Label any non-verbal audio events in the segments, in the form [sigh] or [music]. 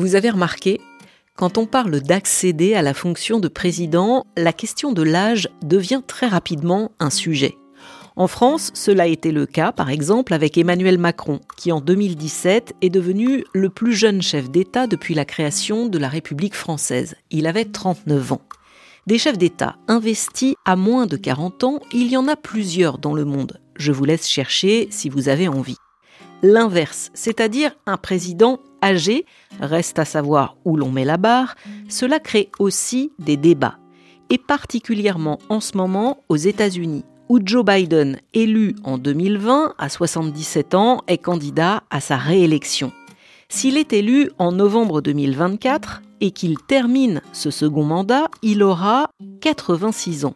Vous avez remarqué, quand on parle d'accéder à la fonction de président, la question de l'âge devient très rapidement un sujet. En France, cela a été le cas, par exemple, avec Emmanuel Macron, qui en 2017 est devenu le plus jeune chef d'État depuis la création de la République française. Il avait 39 ans. Des chefs d'État investis à moins de 40 ans, il y en a plusieurs dans le monde. Je vous laisse chercher si vous avez envie. L'inverse, c'est-à-dire un président âgé, reste à savoir où l'on met la barre, cela crée aussi des débats. Et particulièrement en ce moment aux États-Unis, où Joe Biden, élu en 2020 à 77 ans, est candidat à sa réélection. S'il est élu en novembre 2024 et qu'il termine ce second mandat, il aura 86 ans.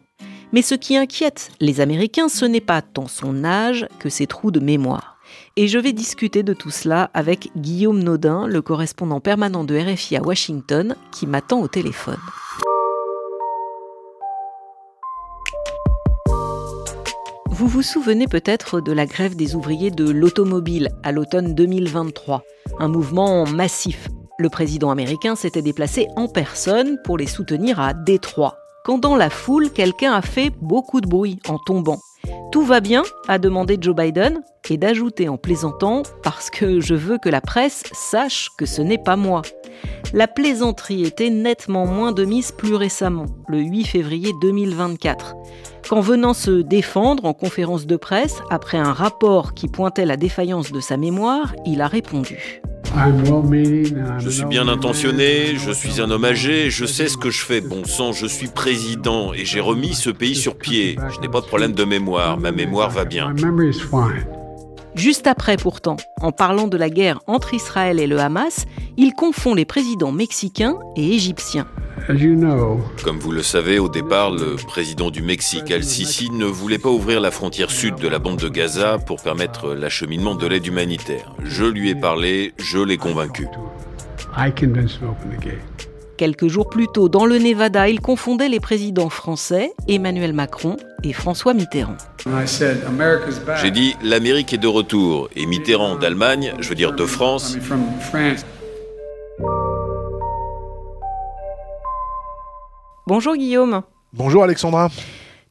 Mais ce qui inquiète les Américains, ce n'est pas tant son âge que ses trous de mémoire. Et je vais discuter de tout cela avec Guillaume Naudin, le correspondant permanent de RFI à Washington, qui m'attend au téléphone. Vous vous souvenez peut-être de la grève des ouvriers de l'automobile à l'automne 2023, un mouvement massif. Le président américain s'était déplacé en personne pour les soutenir à Détroit. Quand dans la foule, quelqu'un a fait beaucoup de bruit en tombant. Tout va bien a demandé Joe Biden et d'ajouter en plaisantant parce que je veux que la presse sache que ce n'est pas moi. La plaisanterie était nettement moins de mise plus récemment, le 8 février 2024, quand venant se défendre en conférence de presse après un rapport qui pointait la défaillance de sa mémoire, il a répondu je suis bien intentionné, je suis un homme âgé, je sais ce que je fais. Bon sang, je suis président et j'ai remis ce pays sur pied. Je n'ai pas de problème de mémoire, ma mémoire va bien. Juste après pourtant, en parlant de la guerre entre Israël et le Hamas, il confond les présidents mexicains et égyptiens. Comme vous le savez, au départ, le président du Mexique, Al-Sisi, ne voulait pas ouvrir la frontière sud de la bande de Gaza pour permettre l'acheminement de l'aide humanitaire. Je lui ai parlé, je l'ai convaincu. Quelques jours plus tôt, dans le Nevada, il confondait les présidents français, Emmanuel Macron et François Mitterrand. J'ai dit l'Amérique est de retour et Mitterrand d'Allemagne, je veux dire de France. Bonjour Guillaume. Bonjour Alexandra.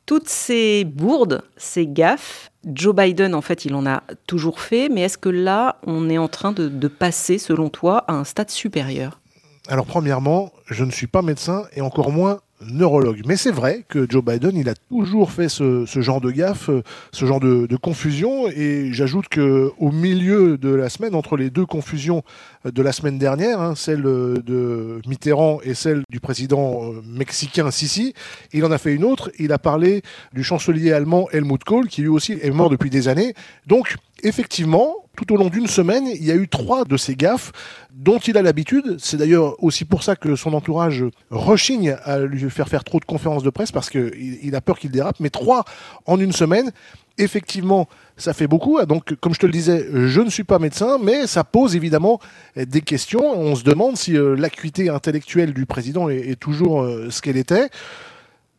Toutes ces bourdes, ces gaffes, Joe Biden, en fait, il en a toujours fait, mais est-ce que là, on est en train de, de passer, selon toi, à un stade supérieur? Alors, premièrement, je ne suis pas médecin et encore moins neurologue. Mais c'est vrai que Joe Biden, il a toujours fait ce, genre de gaffe, ce genre de, confusion. Et j'ajoute que au milieu de la semaine, entre les deux confusions de la semaine dernière, hein, celle de Mitterrand et celle du président euh, mexicain Sisi, il en a fait une autre. Il a parlé du chancelier allemand Helmut Kohl, qui lui aussi est mort depuis des années. Donc, effectivement, tout au long d'une semaine, il y a eu trois de ces gaffes dont il a l'habitude. C'est d'ailleurs aussi pour ça que son entourage rechigne à lui faire faire trop de conférences de presse parce qu'il a peur qu'il dérape. Mais trois en une semaine, effectivement, ça fait beaucoup. Donc, comme je te le disais, je ne suis pas médecin, mais ça pose évidemment des questions. On se demande si euh, l'acuité intellectuelle du président est, toujours euh, ce qu'elle était.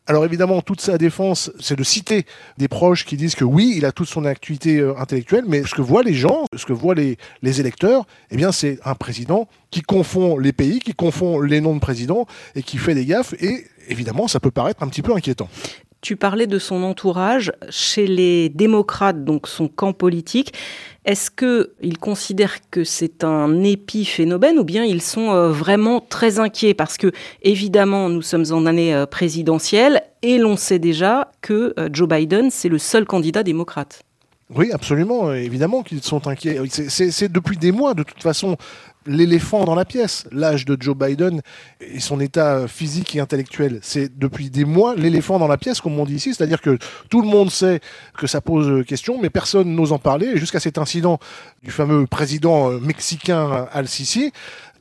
Alors évidemment, toute sa défense, c'est de citer des proches qui disent que oui, il a toute son activité euh, intellectuelle, mais ce que voient les gens, ce que voient les, les électeurs, eh bien c'est un président qui confond les pays, qui confond les noms de présidents et qui fait des gaffes. Et évidemment, ça peut paraître un petit peu inquiétant. Tu parlais de son entourage chez les démocrates, donc son camp politique. Est-ce qu'ils considèrent que c'est un épiphénomène ou bien ils sont euh, vraiment très inquiets? Parce que, évidemment, nous sommes en année euh, présidentielle et l'on sait déjà que euh, Joe Biden, c'est le seul candidat démocrate. Oui, absolument, évidemment qu'ils sont inquiets. C'est depuis des mois, de toute façon, l'éléphant dans la pièce, l'âge de Joe Biden et son état physique et intellectuel. C'est depuis des mois l'éléphant dans la pièce, comme on dit ici, c'est-à-dire que tout le monde sait que ça pose question, mais personne n'ose en parler. Jusqu'à cet incident du fameux président mexicain Al-Sisi,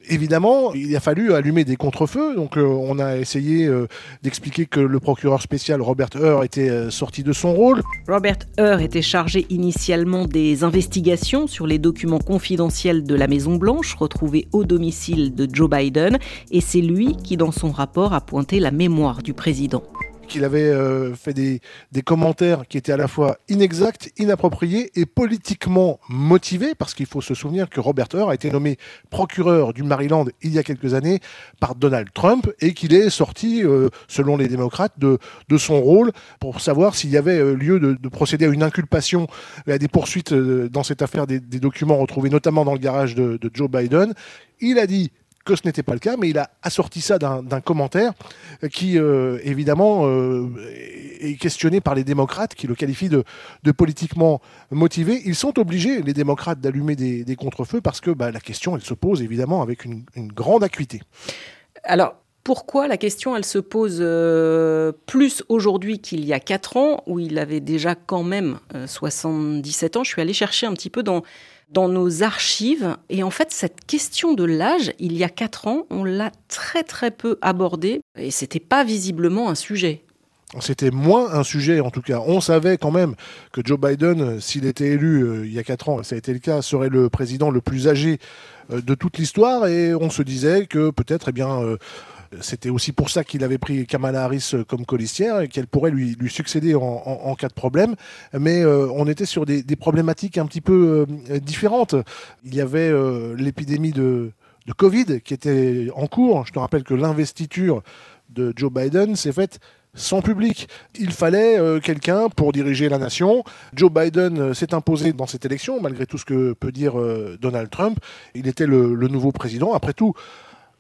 évidemment, il a fallu allumer des contrefeux. Donc, euh, on a essayé euh, d'expliquer que le procureur spécial Robert Hur était euh, sorti de son rôle. Robert Hur était chargé initialement des investigations sur les documents confidentiels de la Maison Blanche retrouvés au domicile de Joe Biden, et c'est lui qui, dans son rapport, a pointé la mémoire du président. Qu'il avait euh, fait des, commentaires qui étaient à la fois inexacts, inappropriés et politiquement motivés, parce qu'il faut se souvenir que Robert Hur a été nommé procureur du Maryland il y a quelques années par Donald Trump et qu'il est sorti, euh, selon les démocrates, de, son rôle pour savoir s'il y avait euh, lieu de, de, procéder à une inculpation et à des poursuites dans cette affaire des, documents retrouvés notamment dans le garage de Joe Biden. Il a dit que ce n'était pas le cas, mais il a assorti ça d'un commentaire qui, euh, évidemment, euh, est questionné par les démocrates, qui le qualifient de, politiquement motivé. Ils sont obligés, les démocrates, d'allumer des, des contre-feux parce que bah, la question, elle se pose évidemment avec une, grande acuité. Alors, pourquoi la question, elle se pose euh, plus aujourd'hui qu'il y a 4 ans, où il avait déjà quand même 77 ans? Je suis allé chercher un petit peu dans dans nos archives. Et en fait, cette question de l'âge, il y a quatre ans, on l'a très très peu abordée et c'était pas visiblement un sujet. C'était moins un sujet en tout cas. On savait quand même que Joe Biden, s'il était élu euh, il y a quatre ans, ça a été le cas, serait le président le plus âgé euh, de toute l'histoire et on se disait que peut-être, eh bien, euh, c'était aussi pour ça qu'il avait pris Kamala Harris euh, comme colistière et qu'elle pourrait lui, succéder en, cas de problème. Mais euh, on était sur des, problématiques un petit peu euh, différentes. Il y avait l'épidémie de, Covid qui était en cours. Je te rappelle que l'investiture de Joe Biden s'est faite sans public. Il fallait quelqu'un pour diriger la nation. Joe Biden s'est imposé dans cette élection, malgré tout ce que peut dire Donald Trump. Il était le nouveau président. Après tout,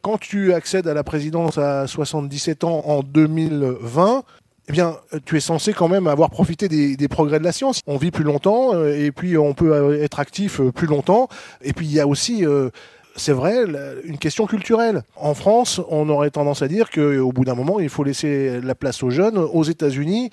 quand tu accèdes à la présidence à 77 ans en 2020, eh bien, tu es censé quand même avoir profité des, progrès de la science. On vit plus longtemps euh, et puis on peut euh, être actif euh, plus longtemps. Et puis il y a aussi, c'est vrai, une question culturelle. En France, on aurait tendance à dire qu'au bout d'un moment, il faut laisser la place aux jeunes. Aux États-Unis,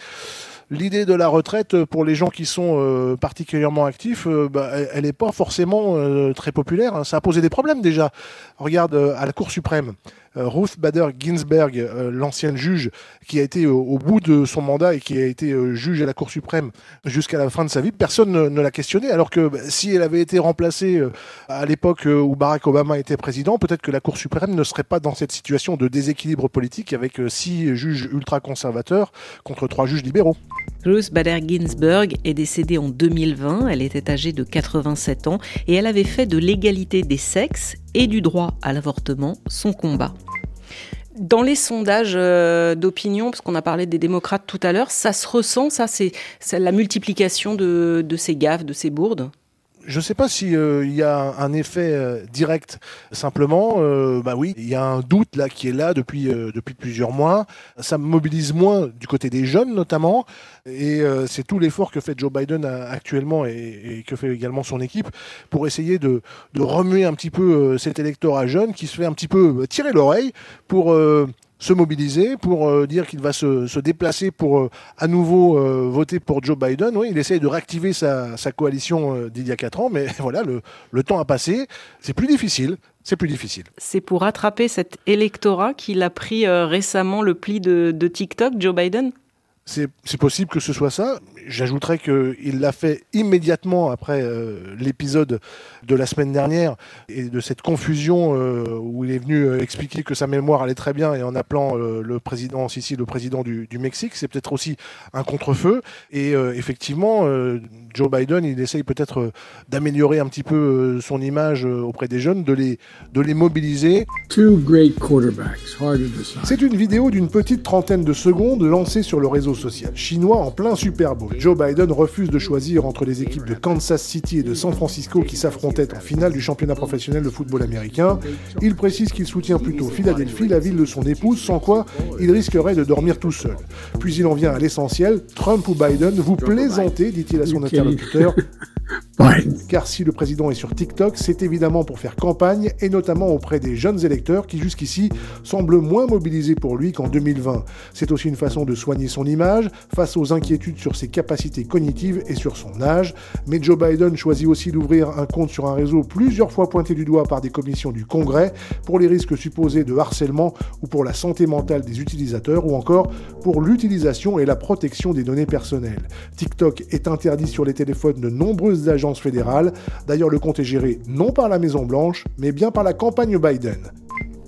l'idée de la retraite pour les gens qui sont euh, particulièrement actifs, euh, bah, elle n'est pas forcément euh, très populaire. Hein. Ça a posé des problèmes déjà. Regarde à la Cour suprême. Euh, Ruth Bader Ginsburg, euh, l'ancienne juge qui a été au bout de son mandat et qui a été euh, juge à la Cour suprême jusqu'à la fin de sa vie, personne ne, l'a questionné. Alors que bah, si elle avait été remplacée à l'époque où Barack Obama était président, peut-être que la Cour suprême ne serait pas dans cette situation de déséquilibre politique avec six juges ultra-conservateurs contre trois juges libéraux. Ruth Bader Ginsburg est décédée en 2020. Elle était âgée de 87 ans et elle avait fait de l'égalité des sexes et du droit à l'avortement son combat. Dans les sondages euh, d'opinion, parce qu'on a parlé des démocrates tout à l'heure, ça se ressent, ça, c'est la multiplication de, de ces gaffes, de ces bourdes? Je ne sais pas s'il euh, y a un effet euh, direct. Simplement, euh, bah oui, il y a un doute là qui est là depuis depuis plusieurs mois. Ça mobilise moins du côté des jeunes notamment, et c'est tout l'effort que fait Joe Biden actuellement et, que fait également son équipe pour essayer de, de remuer un petit peu cet électorat jeune qui se fait un petit peu tirer l'oreille pour se mobiliser pour euh, dire qu'il va se, déplacer pour euh, à nouveau euh, voter pour Joe Biden. Oui, il essaye de réactiver sa, coalition d'il y a quatre ans, mais [laughs] voilà, le, temps a passé. C'est plus difficile. C'est plus difficile. C'est pour rattraper cet électorat qu'il a pris récemment le pli de TikTok, Joe Biden? C'est possible que ce soit ça. J'ajouterais qu'il l'a fait immédiatement après euh, l'épisode de la semaine dernière et de cette confusion euh, où il est venu euh, expliquer que sa mémoire allait très bien et en appelant le président Sissi le président du, du Mexique. C'est peut-être aussi un contre-feu. Et effectivement, Joe Biden, il essaye peut-être d'améliorer un petit peu son image auprès des jeunes, de les, de les mobiliser. C'est une vidéo d'une petite trentaine de secondes lancée sur le réseau social chinois en plein Super Bowl. Joe Biden refuse de choisir entre les équipes de Kansas City et de San Francisco qui s'affrontaient en finale du championnat professionnel de football américain. Il précise qu'il soutient plutôt Philadelphie, la ville de son épouse, sans quoi il risquerait de dormir tout seul. Puis il en vient à l'essentiel, Trump ou Biden, vous plaisantez, dit-il à son interlocuteur. [laughs] Car si le président est sur TikTok, c'est évidemment pour faire campagne, et notamment auprès des jeunes électeurs qui jusqu'ici semblent moins mobilisés pour lui qu'en 2020. C'est aussi une façon de soigner son image face aux inquiétudes sur ses capacités cognitives et sur son âge. Mais Joe Biden choisit aussi d'ouvrir un compte sur un réseau plusieurs fois pointé du doigt par des commissions du Congrès pour les risques supposés de harcèlement ou pour la santé mentale des utilisateurs ou encore pour l'utilisation et la protection des données personnelles. TikTok est interdit sur les téléphones de nombreuses agences fédérales. D'ailleurs, le compte est géré non par la Maison-Blanche, mais bien par la campagne Biden.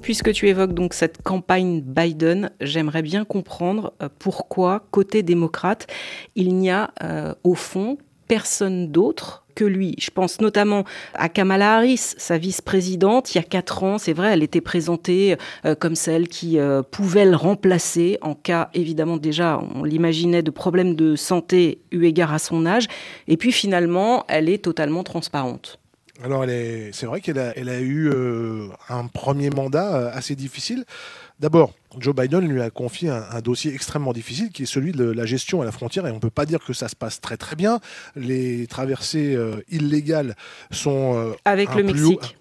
Puisque tu évoques donc cette campagne Biden, j'aimerais bien comprendre euh, pourquoi, côté démocrate, il n'y a euh, au fond personne d'autre que lui. Je pense notamment à Kamala Harris, sa vice-présidente, il y a quatre ans, c'est vrai, elle était présentée euh, comme celle qui pouvait le remplacer en cas, évidemment déjà, on l'imaginait, de problèmes de santé eu égard à son âge. Et puis finalement, elle est totalement transparente. Alors, c'est vrai qu'elle a, eu euh, un premier mandat euh, assez difficile. D'abord, Joe Biden lui a confié un, dossier extrêmement difficile qui est celui de la gestion à la frontière et on ne peut pas dire que ça se passe très très bien. Les traversées euh, illégales sont avec le Mexique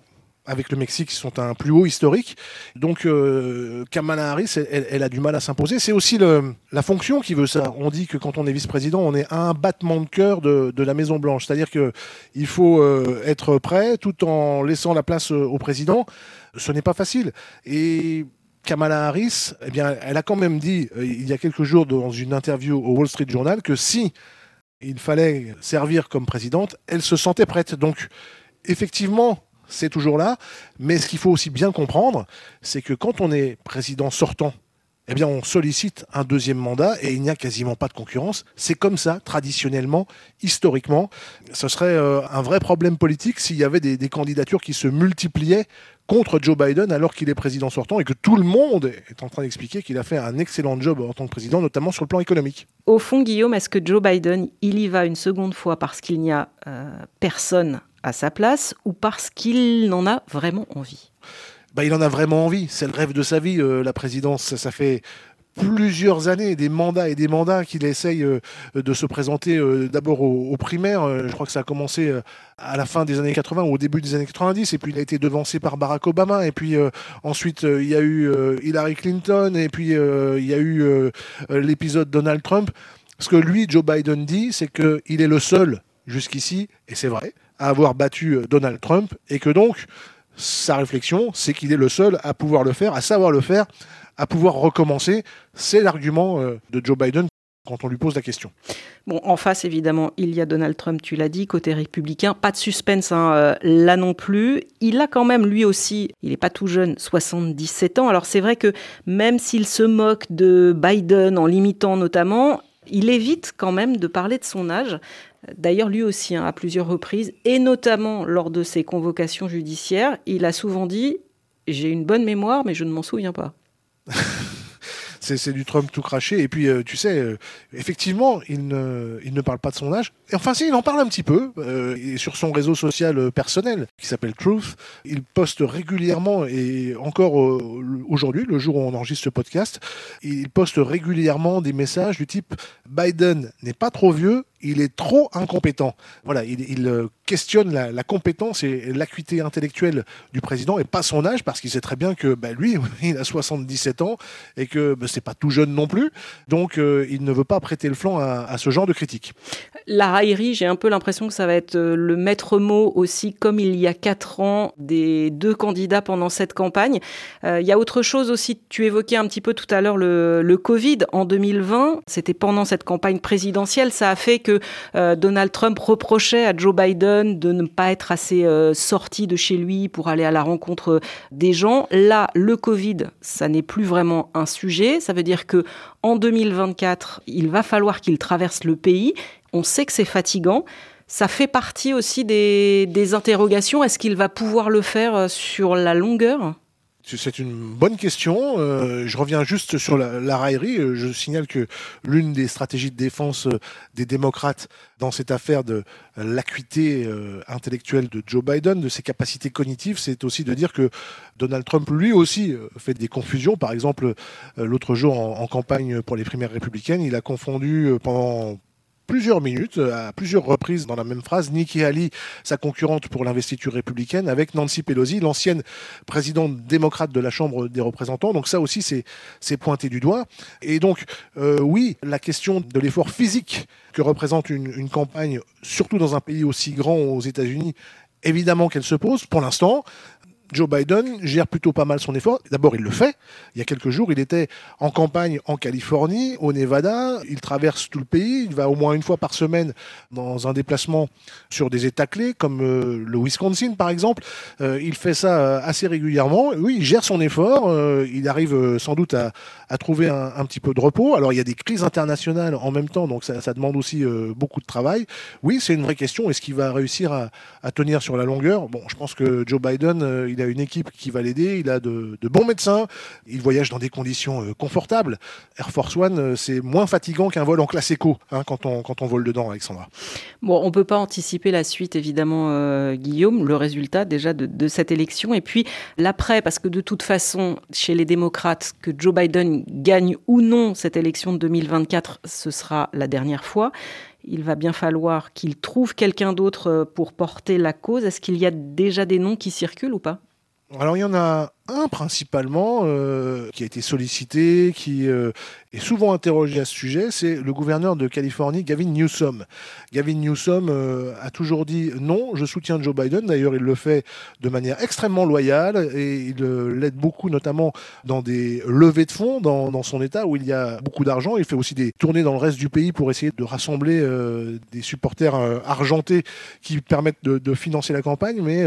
avec le Mexique qui sont un plus haut historique. Donc euh, Kamala Harris, elle, a du mal à s'imposer. C'est aussi la fonction qui veut ça. On dit que quand on est vice-président, on est un battement de cœur de, la Maison Blanche. C'est-à-dire qu'il faut euh, être prêt tout en laissant la place euh, au président. Ce n'est pas facile. Et Kamala Harris, eh bien, elle a quand même dit il y a quelques jours dans une interview au Wall Street Journal que si il fallait servir comme présidente, elle se sentait prête. Donc effectivement, c'est toujours là. Mais ce qu'il faut aussi bien comprendre, c'est que quand on est président sortant, eh bien, on sollicite un deuxième mandat et il n'y a quasiment pas de concurrence. C'est comme ça, traditionnellement, historiquement. Ce serait euh, un vrai problème politique s'il y avait des, candidatures qui se multipliaient contre Joe Biden alors qu'il est président sortant et que tout le monde est en train d'expliquer qu'il a fait un excellent job en tant que président, notamment sur le plan économique. Au fond, Guillaume, est-ce que Joe Biden, il y va une seconde fois parce qu'il n'y a euh, personne à sa place ou parce qu'il en a vraiment envie? Bah, Il en a vraiment envie. C'est le rêve de sa vie, euh, la présidence. Ça, fait plusieurs années, des mandats et des mandats qu'il essaye euh, de se présenter euh, d'abord aux, primaires. je crois que ça a commencé à la fin des années 80 ou au début des années 90, et puis il a été devancé par Barack Obama, et puis ensuite il y a eu Hillary Clinton, et puis il y a eu l'épisode Donald Trump. Ce que lui, Joe Biden dit, c'est qu'il est le seul jusqu'ici, et c'est vrai, à avoir battu euh, Donald Trump et que donc sa réflexion, c'est qu'il est le seul à pouvoir le faire, à savoir le faire, à pouvoir recommencer. C'est l'argument euh, de Joe Biden quand on lui pose la question. Bon, en face, évidemment, il y a Donald Trump, tu l'as dit, côté républicain. Pas de suspense hein, euh, là non plus. Il a quand même, lui aussi, il n'est pas tout jeune, 77 ans. Alors c'est vrai que même s'il se moque de Biden en limitant notamment, il évite quand même de parler de son âge. D'ailleurs, lui aussi, hein, à plusieurs reprises, et notamment lors de ses convocations judiciaires, il a souvent dit J'ai une bonne mémoire, mais je ne m'en souviens pas. [laughs] c'est du Trump tout craché. Et puis, euh, tu sais, euh, effectivement, il ne, il ne parle pas de son âge. Et enfin, si, il en parle un petit peu. Euh, et sur son réseau social personnel, qui s'appelle Truth, il poste régulièrement, et encore aujourd'hui, le jour où on enregistre ce podcast, il poste régulièrement des messages du type Biden n'est pas trop vieux, il est trop incompétent. Voilà, il, euh, questionne la, compétence et l'acuité intellectuelle du président et pas son âge parce qu'il sait très bien que bah, lui, [laughs] il a 77 ans et que bah, c'est pas tout jeune non plus. Donc, euh, il ne veut pas prêter le flanc à, ce genre de critique. La raillerie, j'ai un peu l'impression que ça va être euh, le maître mot aussi, comme il y a quatre ans, des deux candidats pendant cette campagne. il y a autre chose aussi. Tu évoquais un petit peu tout à l'heure le, le Covid en 2020. C'était pendant cette campagne présidentielle. Ça a fait que euh, Donald Trump reprochait à Joe Biden de ne pas être assez euh, sorti de chez lui pour aller à la rencontre des gens. Là, le Covid, ça n'est plus vraiment un sujet. Ça veut dire que en 2024, il va falloir qu'il traverse le pays. On sait que c'est fatigant. Ça fait partie aussi des, interrogations. Est-ce qu'il va pouvoir le faire euh, sur la longueur? C'est une bonne question. Euh, je reviens juste sur la, raillerie. Euh, je signale que l'une des stratégies de défense euh, des démocrates dans cette affaire de l'acuité intellectuelle de Joe Biden, de ses capacités cognitives, c'est aussi de dire que Donald Trump, lui aussi, fait des confusions. Par exemple, l'autre jour, en, campagne pour les primaires républicaines, il a confondu pendant plusieurs minutes, à plusieurs reprises dans la même phrase, Nikki Haley, sa concurrente pour l'investiture républicaine, avec Nancy Pelosi, l'ancienne présidente démocrate de la Chambre des représentants. Donc ça aussi, c'est pointé du doigt. Et donc, euh, oui, la question de l'effort physique que représente une, une campagne, surtout dans un pays aussi grand aux États-Unis, évidemment qu'elle se pose. Pour l'instant, Joe Biden gère plutôt pas mal son effort. D'abord, il le fait. Il y a quelques jours, il était en campagne en Californie, au Nevada. Il traverse tout le pays. Il va au moins une fois par semaine dans un déplacement sur des États clés, comme euh, le Wisconsin, par exemple. Euh, il fait ça euh, assez régulièrement. Oui, il gère son effort. il arrive sans doute à, trouver un, petit peu de repos. Alors, il y a des crises internationales en même temps, donc ça, demande aussi beaucoup de travail. Oui, c'est une vraie question. Est-ce qu'il va réussir à, tenir sur la longueur? Bon, je pense que Joe Biden, il a une équipe qui va l'aider, il a de, bons médecins, il voyage dans des conditions euh, confortables. Air Force One, euh, c'est moins fatigant qu'un vol en classe éco hein, quand, on, quand on vole dedans, Alexandra. Bon, on ne peut pas anticiper la suite, évidemment, euh, Guillaume, le résultat déjà de cette élection, et puis l'après, parce que de toute façon, chez les démocrates, que Joe Biden gagne ou non cette élection de 2024, ce sera la dernière fois il va bien falloir qu'il trouve quelqu'un d'autre pour porter la cause. Est-ce qu'il y a déjà des noms qui circulent ou pas? Alors il y en a un principalement euh, qui a été sollicité, qui euh, est souvent interrogé à ce sujet, c'est le gouverneur de Californie, Gavin Newsom. Gavin Newsom euh, a toujours dit non, je soutiens Joe Biden. D'ailleurs, il le fait de manière extrêmement loyale et il l'aide beaucoup, notamment dans des levées de fonds dans, son État où il y a beaucoup d'argent. Il fait aussi des tournées dans le reste du pays pour essayer de rassembler des supporters argentés qui permettent de, de, financer la campagne. Mais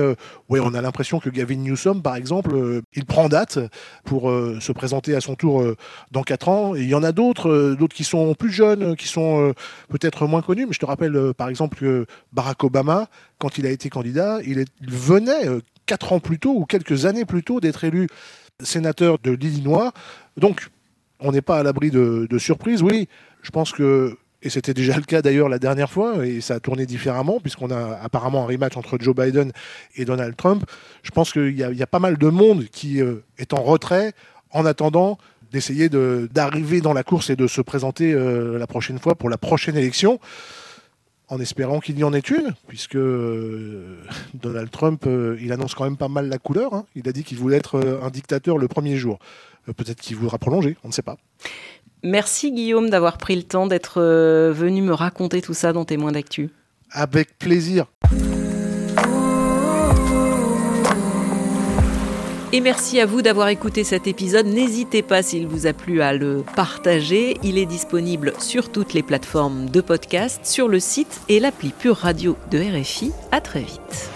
ouais, on a l'impression que Gavin Newsom, par exemple, il prend date pour euh, se présenter à son tour euh, dans 4 ans. Il y en a d'autres, euh, d'autres qui sont plus jeunes, qui sont peut-être moins connus. Mais je te rappelle par exemple que Barack Obama, quand il a été candidat, il, venait 4 ans plus tôt ou quelques années plus tôt d'être élu sénateur de l'Illinois. Donc, on n'est pas à l'abri de surprises. Oui, je pense que et c'était déjà le cas d'ailleurs la dernière fois, et ça a tourné différemment, puisqu'on a apparemment un rematch entre Joe Biden et Donald Trump. Je pense qu'il y, a pas mal de monde qui euh, est en retrait en attendant d'essayer d'arriver dans la course et de se présenter euh, la prochaine fois pour la prochaine élection, en espérant qu'il y en ait une, puisque euh, Donald Trump, il annonce quand même pas mal la couleur. Hein. Il a dit qu'il voulait être un dictateur le premier jour. Peut-être qu'il voudra prolonger, on ne sait pas. Merci Guillaume d'avoir pris le temps d'être euh, venu me raconter tout ça dans Témoins d'actu. Avec plaisir. Et merci à vous d'avoir écouté cet épisode. N'hésitez pas s'il vous a plu à le partager. Il est disponible sur toutes les plateformes de podcast, sur le site et l'appli Pure Radio de RFI. À très vite.